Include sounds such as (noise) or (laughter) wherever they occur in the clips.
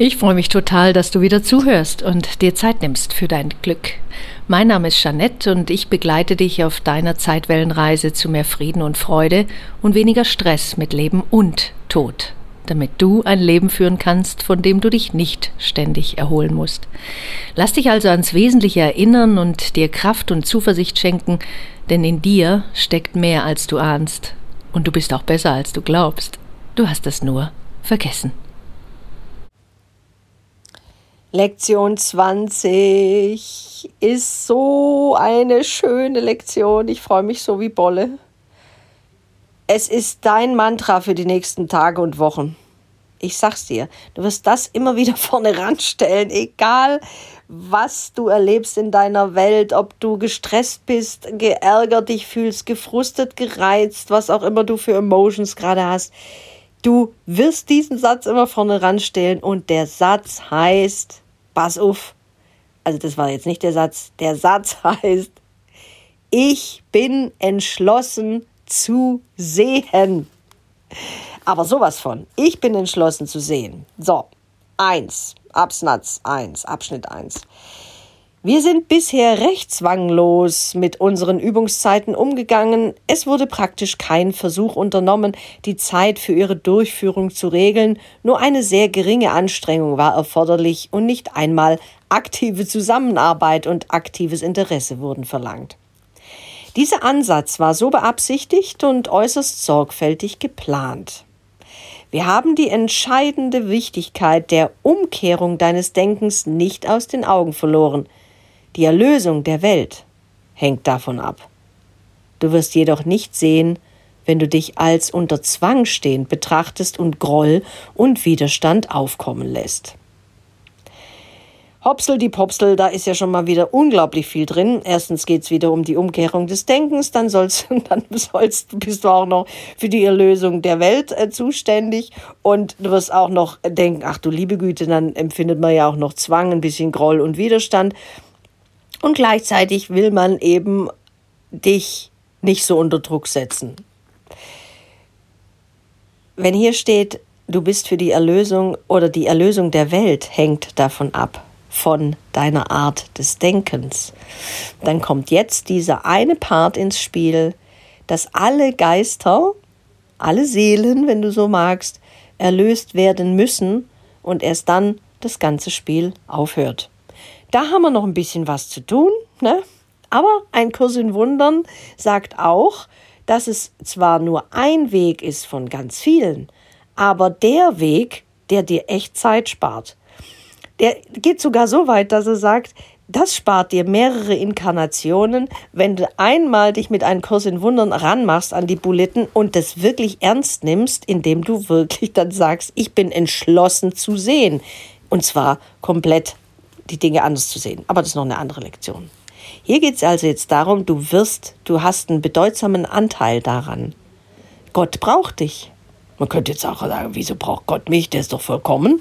Ich freue mich total, dass du wieder zuhörst und dir Zeit nimmst für dein Glück. Mein Name ist Jeanette und ich begleite dich auf deiner Zeitwellenreise zu mehr Frieden und Freude und weniger Stress mit Leben und Tod, damit du ein Leben führen kannst, von dem du dich nicht ständig erholen musst. Lass dich also ans Wesentliche erinnern und dir Kraft und Zuversicht schenken, denn in dir steckt mehr als du ahnst. Und du bist auch besser als du glaubst. Du hast es nur vergessen. Lektion 20 ist so eine schöne Lektion. Ich freue mich so wie Bolle. Es ist dein Mantra für die nächsten Tage und Wochen. Ich sag's dir, du wirst das immer wieder (laughs) vorne ranstellen, egal was du erlebst in deiner Welt, ob du gestresst bist, geärgert dich fühlst, gefrustet, gereizt, was auch immer du für Emotions gerade hast. Du wirst diesen Satz immer vorne ranstellen und der Satz heißt, pass auf, also das war jetzt nicht der Satz, der Satz (laughs) heißt, ich bin entschlossen zu sehen. Aber sowas von, ich bin entschlossen zu sehen. So, eins, Absatz eins, Abschnitt eins. Wir sind bisher recht zwanglos mit unseren Übungszeiten umgegangen. Es wurde praktisch kein Versuch unternommen, die Zeit für ihre Durchführung zu regeln. Nur eine sehr geringe Anstrengung war erforderlich und nicht einmal aktive Zusammenarbeit und aktives Interesse wurden verlangt. Dieser Ansatz war so beabsichtigt und äußerst sorgfältig geplant. Wir haben die entscheidende Wichtigkeit der Umkehrung deines Denkens nicht aus den Augen verloren. Die Erlösung der Welt hängt davon ab. Du wirst jedoch nicht sehen, wenn du dich als unter Zwang stehend betrachtest und Groll und Widerstand aufkommen lässt. Hopsel die Popsel, da ist ja schon mal wieder unglaublich viel drin. Erstens geht es wieder um die Umkehrung des Denkens, dann, sollst, (laughs) dann sollst, bist du auch noch für die Erlösung der Welt äh, zuständig und du wirst auch noch denken, ach du liebe Güte, dann empfindet man ja auch noch Zwang, ein bisschen Groll und Widerstand. Und gleichzeitig will man eben dich nicht so unter Druck setzen. Wenn hier steht, du bist für die Erlösung oder die Erlösung der Welt hängt davon ab, von deiner Art des Denkens, dann kommt jetzt dieser eine Part ins Spiel, dass alle Geister, alle Seelen, wenn du so magst, erlöst werden müssen und erst dann das ganze Spiel aufhört. Da haben wir noch ein bisschen was zu tun, ne? Aber ein Kurs in Wundern sagt auch, dass es zwar nur ein Weg ist von ganz vielen, aber der Weg, der dir echt Zeit spart. Der geht sogar so weit, dass er sagt, das spart dir mehrere Inkarnationen, wenn du einmal dich mit einem Kurs in Wundern ranmachst an die Buletten und das wirklich ernst nimmst, indem du wirklich dann sagst, ich bin entschlossen zu sehen. Und zwar komplett die Dinge anders zu sehen. Aber das ist noch eine andere Lektion. Hier geht es also jetzt darum, du wirst, du hast einen bedeutsamen Anteil daran. Gott braucht dich. Man könnte jetzt auch sagen, wieso braucht Gott mich? Der ist doch vollkommen.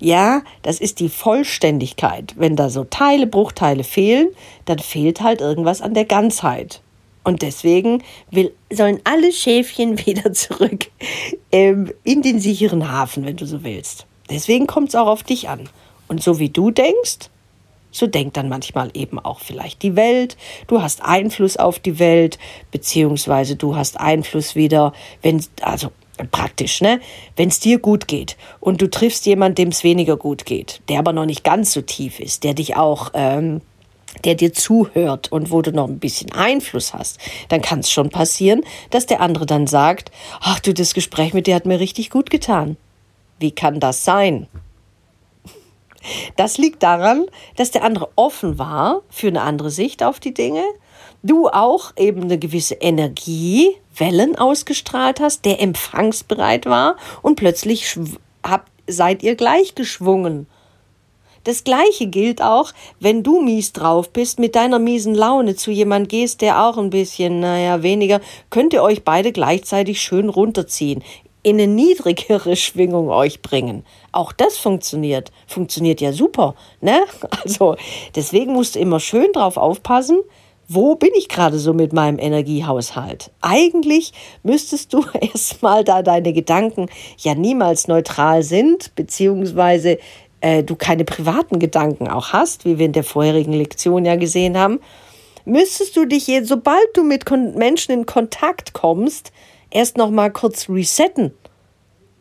Ja, das ist die Vollständigkeit. Wenn da so Teile, Bruchteile fehlen, dann fehlt halt irgendwas an der Ganzheit. Und deswegen will, sollen alle Schäfchen (laughs) wieder zurück ähm, in den sicheren Hafen, wenn du so willst. Deswegen kommt es auch auf dich an. Und so wie du denkst, so denkt dann manchmal eben auch vielleicht die Welt. Du hast Einfluss auf die Welt, beziehungsweise du hast Einfluss wieder, wenn, also praktisch, ne? Wenn es dir gut geht und du triffst jemanden, dem es weniger gut geht, der aber noch nicht ganz so tief ist, der dich auch, ähm, der dir zuhört und wo du noch ein bisschen Einfluss hast, dann kann es schon passieren, dass der andere dann sagt, ach du, das Gespräch mit dir hat mir richtig gut getan. Wie kann das sein? Das liegt daran, dass der andere offen war für eine andere Sicht auf die Dinge. Du auch eben eine gewisse Energie, Wellen ausgestrahlt hast, der empfangsbereit war und plötzlich habt, seid ihr gleichgeschwungen. Das Gleiche gilt auch, wenn du mies drauf bist, mit deiner miesen Laune zu jemand gehst, der auch ein bisschen, naja, weniger, könnt ihr euch beide gleichzeitig schön runterziehen in eine niedrigere Schwingung euch bringen. Auch das funktioniert. Funktioniert ja super. Ne? (laughs) Also deswegen musst du immer schön drauf aufpassen, wo bin ich gerade so mit meinem Energiehaushalt? Eigentlich müsstest du (laughs) erstmal, da deine Gedanken ja niemals neutral sind, beziehungsweise äh, du keine privaten Gedanken auch hast, wie wir in der vorherigen Lektion ja gesehen haben, müsstest du dich sobald du mit Menschen in Kontakt kommst, erst noch mal kurz resetten.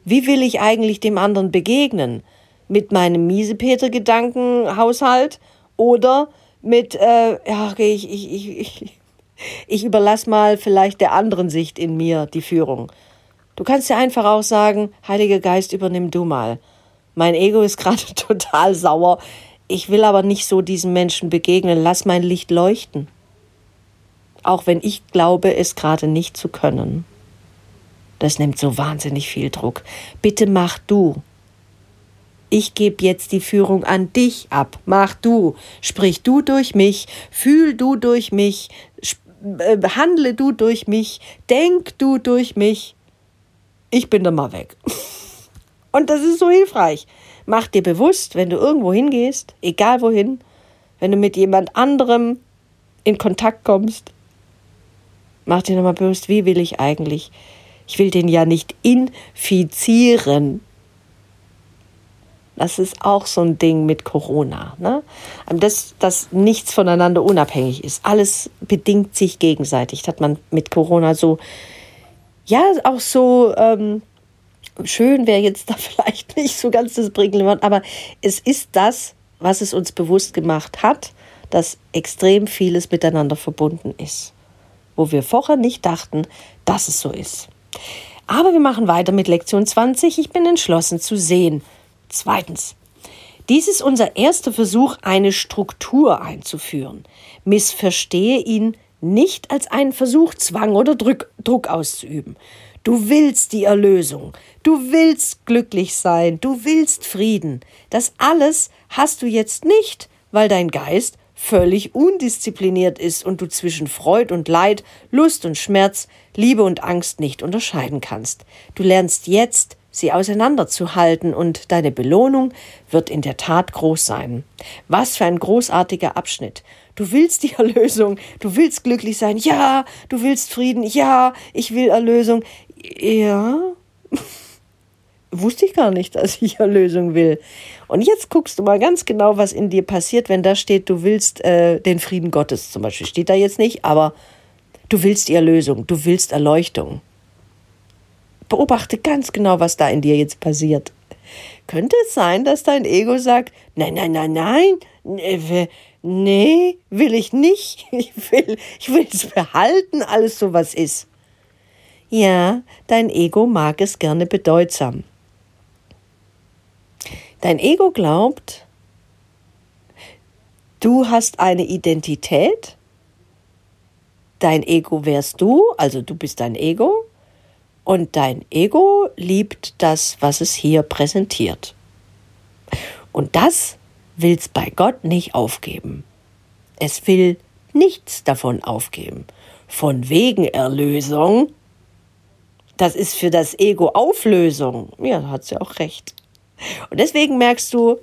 Wie will ich eigentlich dem anderen begegnen? Mit meinem Miesepeter-Gedankenhaushalt oder mit, äh, ja, okay, ich, ich, ich, ich, ich überlasse mal vielleicht der anderen Sicht in mir die Führung. Du kannst ja einfach auch sagen, Heiliger Geist, übernimm du mal. Mein Ego ist (laughs) gerade total sauer. Ich will aber nicht so diesen Menschen begegnen. Lass mein Licht leuchten. Auch wenn ich glaube, es gerade nicht zu können. Das nimmt so wahnsinnig viel Druck. Bitte mach du. Ich gebe jetzt die Führung an dich ab. Mach du. Sprich du durch mich. Fühl du durch mich. Äh, handle du durch mich. Denk du durch mich. Ich bin da mal weg. (laughs) Und das ist so hilfreich. Mach dir bewusst, wenn du irgendwo hingehst, egal wohin, wenn du mit jemand anderem in Kontakt kommst, mach dir nochmal bewusst, wie will ich eigentlich? Ich will den ja nicht infizieren. Das ist auch so ein Ding mit Corona. Ne? Das, dass nichts voneinander unabhängig ist. Alles bedingt sich gegenseitig. Das hat man mit Corona so, ja, auch so ähm, schön wäre jetzt da (laughs) vielleicht nicht so ganz das Wort, aber es ist das, was es uns bewusst gemacht hat, dass extrem vieles miteinander verbunden ist, wo wir vorher nicht dachten, dass es so ist. Aber wir machen weiter mit Lektion 20. Ich bin entschlossen zu sehen. Zweitens. Dies ist unser erster Versuch, eine Struktur einzuführen. Missverstehe ihn nicht als einen Versuch, Zwang oder Druck, Druck auszuüben. Du willst die Erlösung. Du willst glücklich sein. Du willst Frieden. Das alles hast du jetzt nicht, weil dein Geist völlig undiszipliniert ist und du zwischen Freud und Leid, Lust und Schmerz, Liebe und Angst nicht unterscheiden kannst. Du lernst jetzt, sie auseinanderzuhalten und deine Belohnung wird in der Tat groß sein. Was für ein großartiger Abschnitt. Du willst die (laughs) Erlösung, du willst glücklich sein, ja, du willst Frieden, ja, ich will Erlösung, ja, (laughs) wusste ich gar nicht, (laughs) dass ich Erlösung will. Und jetzt guckst du mal ganz genau, was in dir passiert, wenn da steht, du willst äh, den Frieden Gottes zum Beispiel. Steht da jetzt nicht, aber du willst die Erlösung, du willst Erleuchtung. Beobachte ganz genau, was da in dir jetzt passiert. Könnte es sein, dass dein Ego sagt, nein, nein, nein, nein, nee, will ich nicht. (laughs) Ich will, ich will es behalten, alles so was ist. Ja, dein Ego mag es gerne bedeutsam. Dein Ego glaubt, du hast eine Identität, dein Ego wärst du, also du bist dein Ego, und dein Ego liebt das, was es hier präsentiert. Und das will es bei Gott nicht aufgeben. Es will nichts davon aufgeben. Von wegen Erlösung das ist für das Ego Auflösung. Ja, hat sie auch recht. Und deswegen merkst du,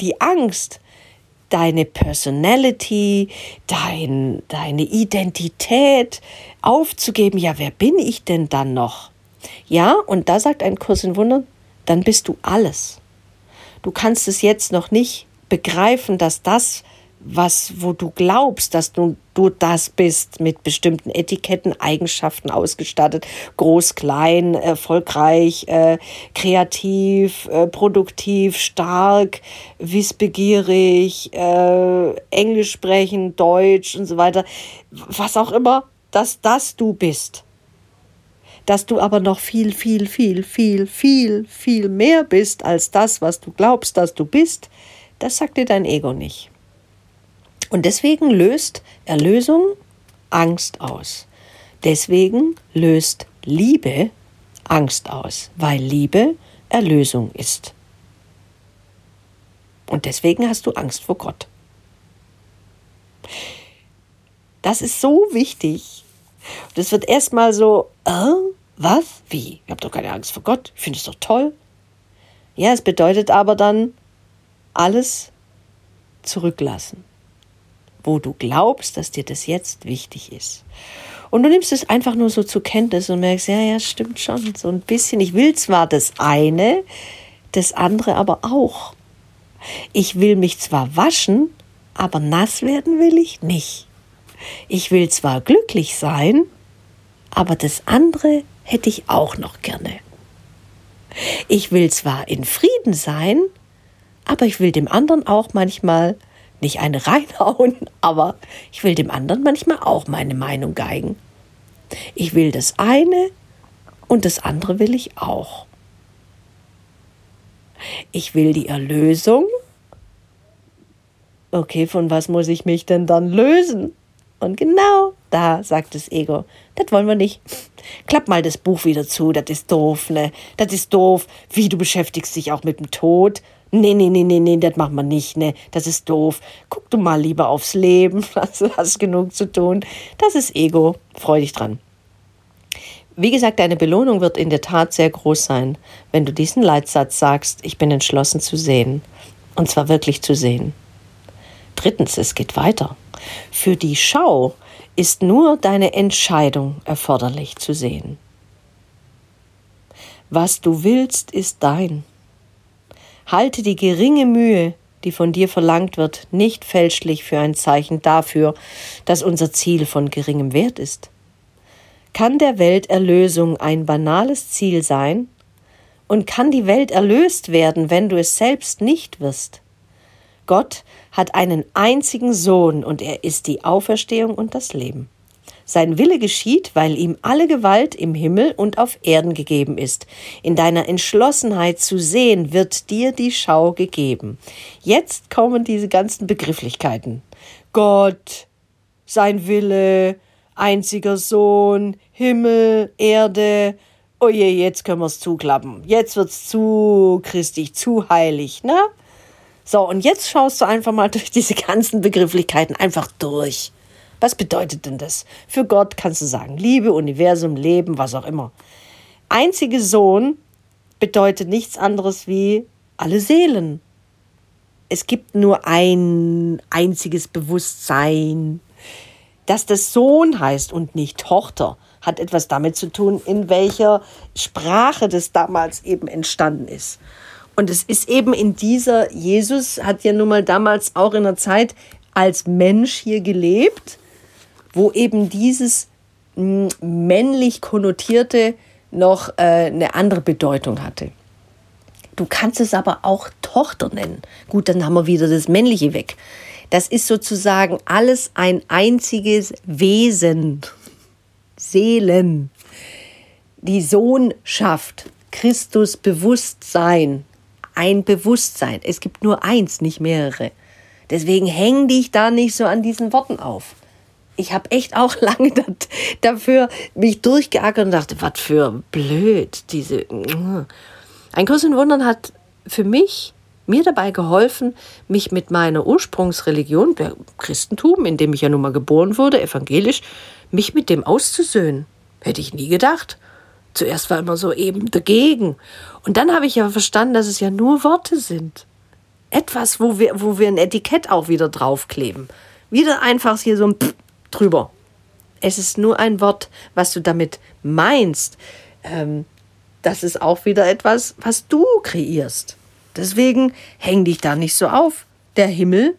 die Angst, deine Personality, dein, deine Identität aufzugeben. Ja, wer bin ich denn dann noch? Ja, und da sagt ein Kurs in Wundern, dann bist du alles. Du kannst es jetzt noch nicht begreifen, dass das, was, wo du glaubst, dass du, du das bist, mit bestimmten Etiketten, Eigenschaften ausgestattet, groß, klein, erfolgreich, äh, kreativ, äh, produktiv, stark, wissbegierig, äh, Englisch sprechen, Deutsch und so weiter, was auch immer, dass das du bist. Dass du aber noch viel, viel, viel, viel, viel, viel mehr bist als das, was du glaubst, dass du bist, das sagt dir dein Ego nicht. Und deswegen löst Erlösung Angst aus. Deswegen löst Liebe Angst aus, weil Liebe Erlösung ist. Und deswegen hast du Angst vor Gott. Das ist so wichtig. Das wird erstmal so, äh, was? Wie? Ich habe doch keine Angst vor Gott. Ich finde es doch toll. Ja, es bedeutet aber dann alles zurücklassen wo du glaubst, dass dir das jetzt wichtig ist. Und du nimmst es einfach nur so zur Kenntnis und merkst, ja, ja, stimmt schon, so ein bisschen. Ich will zwar das eine, das andere aber auch. Ich will mich zwar waschen, aber nass werden will ich nicht. Ich will zwar glücklich sein, aber das andere hätte ich auch noch gerne. Ich will zwar in Frieden sein, aber ich will dem anderen auch manchmal nicht eine reinhauen, (laughs) aber ich will dem anderen manchmal auch meine Meinung geigen. Ich will das eine und das andere will ich auch. Ich will die Erlösung. Okay, von was muss ich mich denn dann lösen? Und genau da sagt das Ego, das wollen wir nicht. Klapp mal das Buch wieder zu, das ist doof, ne? Das ist doof. Wie, du beschäftigst dich auch mit dem Tod? Nee, nee, nee, nee, nee, das macht man nicht, ne? Das ist doof. Guck du mal lieber aufs Leben, (laughs) du hast genug zu tun. Das ist Ego. Freu dich dran. Wie gesagt, deine Belohnung wird in der Tat sehr groß sein, wenn du diesen Leitsatz sagst, ich bin entschlossen zu sehen. Und zwar wirklich zu sehen. Drittens, es geht weiter. Für die Schau ist nur deine Entscheidung erforderlich zu sehen. Was du willst, ist dein. Halte die geringe Mühe, die von dir verlangt wird, nicht fälschlich für ein Zeichen dafür, dass unser Ziel von geringem Wert ist. Kann der Welterlösung ein banales Ziel sein? Und kann die Welt erlöst werden, wenn du es selbst nicht wirst? Gott hat einen einzigen Sohn und er ist die Auferstehung und das Leben. Sein Wille geschieht, weil ihm alle Gewalt im Himmel und auf Erden gegeben ist. In deiner Entschlossenheit zu sehen, wird dir die Schau gegeben. Jetzt kommen diese ganzen Begrifflichkeiten. Gott, sein Wille, einziger Sohn, Himmel, Erde. Oh je, jetzt können wir es zuklappen. Jetzt wird's zu christlich, zu heilig, ne? So, und jetzt schaust du einfach mal (laughs) durch diese ganzen Begrifflichkeiten einfach durch. Was bedeutet denn das? Für Gott kannst du sagen, Liebe, Universum, Leben, was auch immer. Einzige Sohn bedeutet nichts anderes wie alle Seelen. Es gibt nur ein einziges Bewusstsein. Dass das Sohn heißt und nicht Tochter, hat etwas damit zu tun, in welcher Sprache das damals eben entstanden ist. Und es ist eben in dieser, Jesus hat ja nun mal damals auch in der Zeit als Mensch hier gelebt, wo eben dieses hm, männlich konnotierte noch äh, eine andere Bedeutung hatte. Du kannst es aber auch Tochter nennen. Gut, dann haben wir wieder das Männliche weg. Das ist sozusagen alles ein einziges Wesen. Seelen. Die Sohnschaft. Christus Bewusstsein ein Bewusstsein. Es gibt nur eins, nicht mehrere. Deswegen häng dich da nicht so an diesen Worten auf. Ich habe echt auch (laughs) lange dafür mich durchgeackert und dachte, was für blöd diese. Ein Kurs in Wundern hat für mich mir dabei geholfen, mich mit meiner Ursprungsreligion, der Christentum, in dem ich ja nun mal geboren wurde, evangelisch, mich mit dem auszusöhnen. Hätte ich nie gedacht. Zuerst war immer so eben dagegen. Und dann habe ich ja verstanden, dass es ja nur Worte sind. Etwas, wo wir, wo wir ein Etikett auch wieder draufkleben. Wieder einfach hier so ein Pff drüber. Es ist nur ein Wort, was du damit meinst. Ähm, das ist auch wieder etwas, was du kreierst. Deswegen häng dich da nicht so auf. Der Himmel,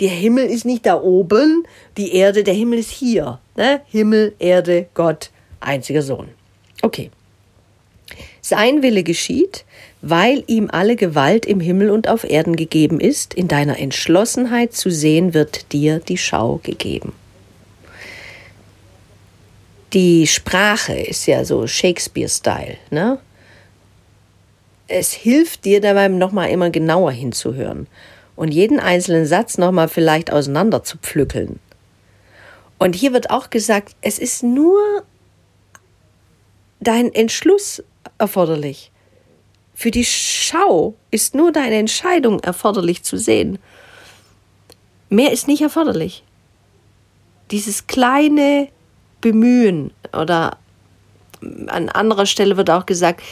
der Himmel ist nicht da oben, die Erde, der Himmel ist hier. Ne? Himmel, Erde, Gott, einziger Sohn. Okay. Sein Wille geschieht, weil ihm alle Gewalt im Himmel und auf Erden gegeben ist, in deiner Entschlossenheit zu sehen wird dir die Schau gegeben. Die Sprache ist ja so Shakespeare-Style, ne? Es hilft dir dabei nochmal immer genauer hinzuhören und jeden einzelnen Satz nochmal vielleicht auseinander zu pflückeln. Und hier wird auch gesagt, es ist nur dein Entschluss erforderlich. Für die Schau ist nur deine Entscheidung erforderlich zu sehen. Mehr ist nicht erforderlich. Dieses kleine Bemühen oder an anderer Stelle wird auch gesagt,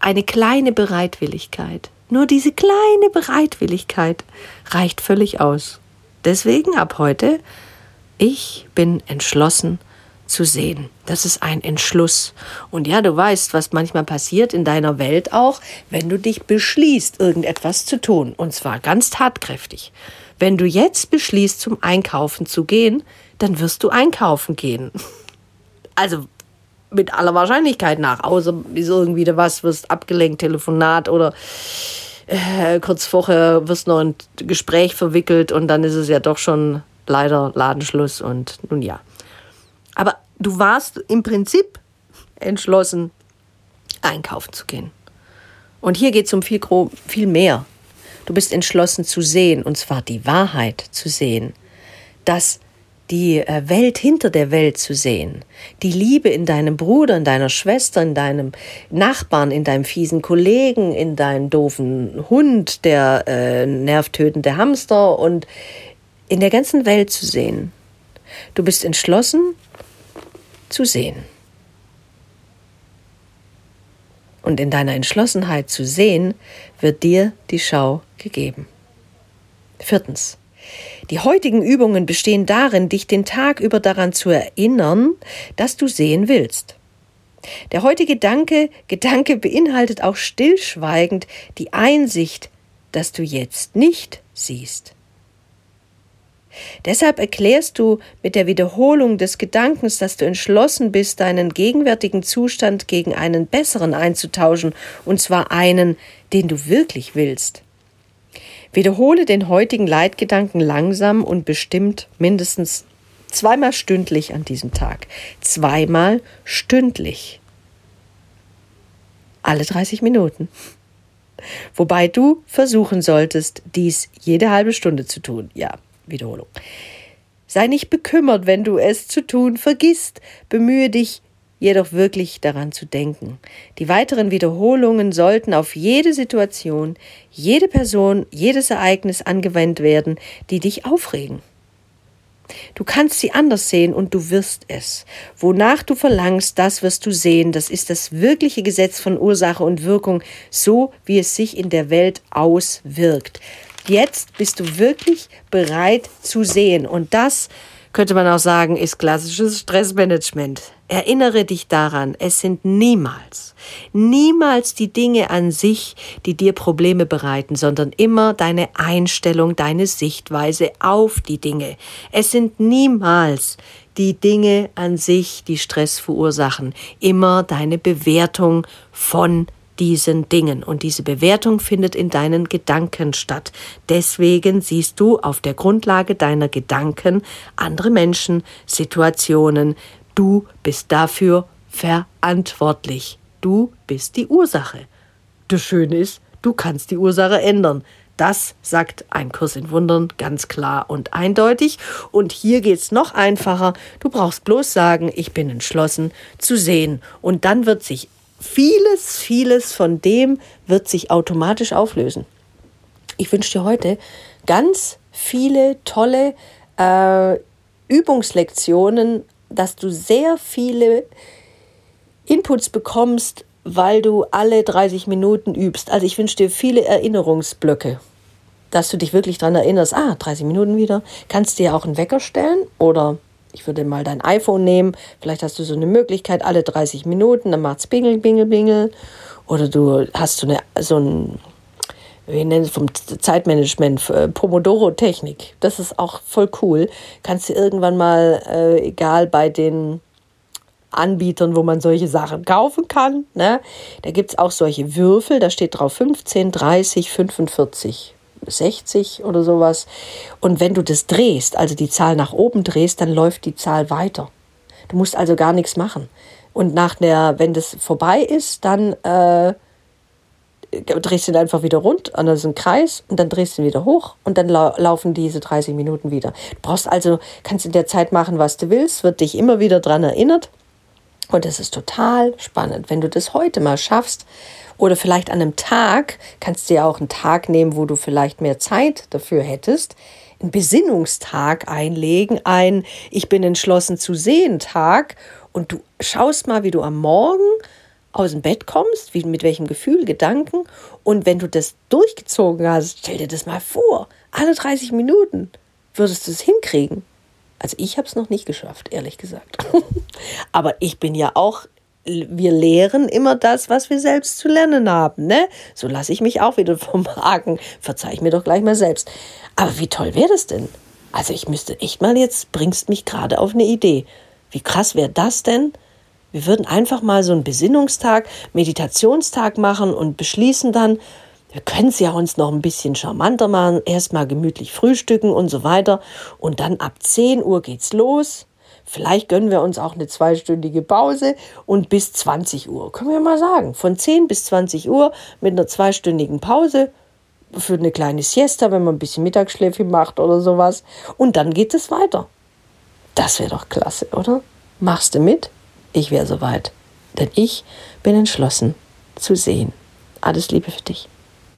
eine kleine Bereitwilligkeit. Nur diese kleine Bereitwilligkeit reicht völlig aus. Deswegen ab heute, ich bin entschlossen zu sehen. Das ist ein Entschluss. Und ja, du weißt, was manchmal passiert in deiner Welt auch, wenn du dich beschließt, irgendetwas zu tun. Und zwar ganz tatkräftig. Wenn du jetzt beschließt, zum Einkaufen zu gehen, dann wirst du einkaufen gehen. (laughs) Also mit aller Wahrscheinlichkeit nach, außer ist irgendwie was, wirst abgelenkt, Telefonat oder äh, kurz vorher wirst noch ein Gespräch verwickelt und dann ist es ja doch schon leider Ladenschluss und nun ja. Aber du warst im Prinzip entschlossen, einkaufen zu gehen. Und hier geht es um viel, viel mehr. Du bist entschlossen zu sehen, und zwar die Wahrheit zu sehen, dass die äh, Welt hinter der Welt zu sehen, die Liebe in deinem Bruder, in deiner Schwester, in deinem Nachbarn, in deinem fiesen Kollegen, in deinem doofen Hund, der äh, nervtötende Hamster und in der ganzen Welt zu sehen. Du bist entschlossen zu sehen. Und in deiner Entschlossenheit zu sehen, wird dir die Schau gegeben. Viertens. Die heutigen Übungen bestehen darin, dich den Tag über daran zu erinnern, dass du sehen willst. Der heutige Gedanke, Gedanke beinhaltet auch stillschweigend die Einsicht, dass du jetzt nicht siehst. Deshalb erklärst du mit der Wiederholung des Gedankens, dass du entschlossen bist, deinen gegenwärtigen Zustand gegen einen besseren einzutauschen, und zwar einen, den du wirklich willst. Wiederhole den heutigen Leitgedanken langsam und bestimmt mindestens zweimal stündlich an diesem Tag. Zweimal stündlich. Alle 30 Minuten. Wobei du versuchen solltest, dies jede halbe Stunde zu tun. Ja, Wiederholung. Sei nicht bekümmert, wenn du es zu tun vergisst. Bemühe dich jedoch wirklich daran zu denken. Die weiteren Wiederholungen sollten auf jede Situation, jede Person, jedes Ereignis angewendet werden, die dich aufregen. Du kannst sie anders sehen und du wirst es. Wonach du verlangst, das wirst du sehen. Das ist das wirkliche Gesetz von Ursache und Wirkung, so wie es sich in der Welt auswirkt. Jetzt bist du wirklich bereit zu sehen. Und das könnte man auch sagen, ist klassisches Stressmanagement. Erinnere dich daran, es sind niemals, niemals die Dinge an sich, die dir Probleme bereiten, sondern immer deine Einstellung, deine Sichtweise auf die Dinge. Es sind niemals die Dinge an sich, die Stress verursachen, immer deine Bewertung von diesen Dingen. Und diese Bewertung findet in deinen Gedanken statt. Deswegen siehst du auf der Grundlage deiner Gedanken andere Menschen, Situationen. Du bist dafür verantwortlich. Du bist die Ursache. Das Schöne ist, du kannst die Ursache ändern. Das sagt ein Kurs in Wundern ganz klar und eindeutig. Und hier geht es noch einfacher. Du brauchst bloß sagen, ich bin entschlossen zu sehen. Und dann wird sich vieles, vieles von dem wird sich automatisch auflösen. Ich wünsche dir heute ganz viele tolle äh, Übungslektionen, dass du sehr viele Inputs bekommst, weil du alle 30 Minuten übst. Also ich wünsche dir viele Erinnerungsblöcke, dass du dich wirklich daran erinnerst, ah, 30 Minuten wieder. Kannst dir auch einen Wecker stellen oder ich würde mal dein iPhone nehmen, vielleicht hast du so eine Möglichkeit, alle 30 Minuten, dann macht es Bingel, Bingel, Bingel. Oder du hast so, eine, so ein, wie nennen es vom Zeitmanagement, äh, Pomodoro-Technik. Das ist auch voll cool. Kannst du irgendwann mal, äh, egal bei den Anbietern, wo man solche Sachen kaufen kann, ne? da gibt es auch solche Würfel, da steht drauf 15, 30, 45. 60 oder sowas. Und wenn du das drehst, also die Zahl nach oben drehst, dann läuft die Zahl weiter. Du musst also gar nichts machen. Und nach der, wenn das vorbei ist, dann äh, drehst du ihn einfach wieder rund, an also einen Kreis und dann drehst du ihn wieder hoch und dann lau laufen diese 30 Minuten wieder. Du brauchst also, kannst in der Zeit machen, was du willst, wird dich immer wieder daran erinnert. Und das ist total spannend. Wenn du das heute mal schaffst, oder vielleicht an einem Tag, kannst du ja auch einen Tag nehmen, wo du vielleicht mehr Zeit dafür hättest, einen Besinnungstag einlegen, ein Ich bin entschlossen zu sehen Tag und du schaust mal, wie du am Morgen aus dem Bett kommst, wie, mit welchem Gefühl, Gedanken. Und wenn du das durchgezogen hast, stell dir das mal vor, alle 30 Minuten. Würdest du es hinkriegen? Also ich habe es noch nicht geschafft, ehrlich gesagt. (laughs) Aber ich bin ja auch, wir lehren immer das, was wir selbst zu lernen haben. Ne? So lasse ich mich auch wieder (laughs) vom Haken. Verzeih ich mir doch gleich mal selbst. Aber wie toll wäre das denn? Also ich müsste echt mal jetzt, bringst mich gerade auf eine Idee. Wie krass wäre das denn? Wir würden einfach mal so einen Besinnungstag, Meditationstag machen und beschließen dann, wir können es ja uns noch ein bisschen charmanter machen, erstmal gemütlich frühstücken und so weiter. Und dann ab 10 Uhr geht's los. Vielleicht gönnen wir uns auch eine zweistündige Pause und bis 20 Uhr, können wir mal sagen. Von 10 bis 20 Uhr mit einer zweistündigen Pause für eine kleine Siesta, wenn man ein bisschen Mittagsschläfchen macht oder sowas. Und dann geht es weiter. Das wäre doch klasse, oder? Machst du mit? Ich wäre soweit. Denn ich bin entschlossen zu sehen. Alles Liebe für dich.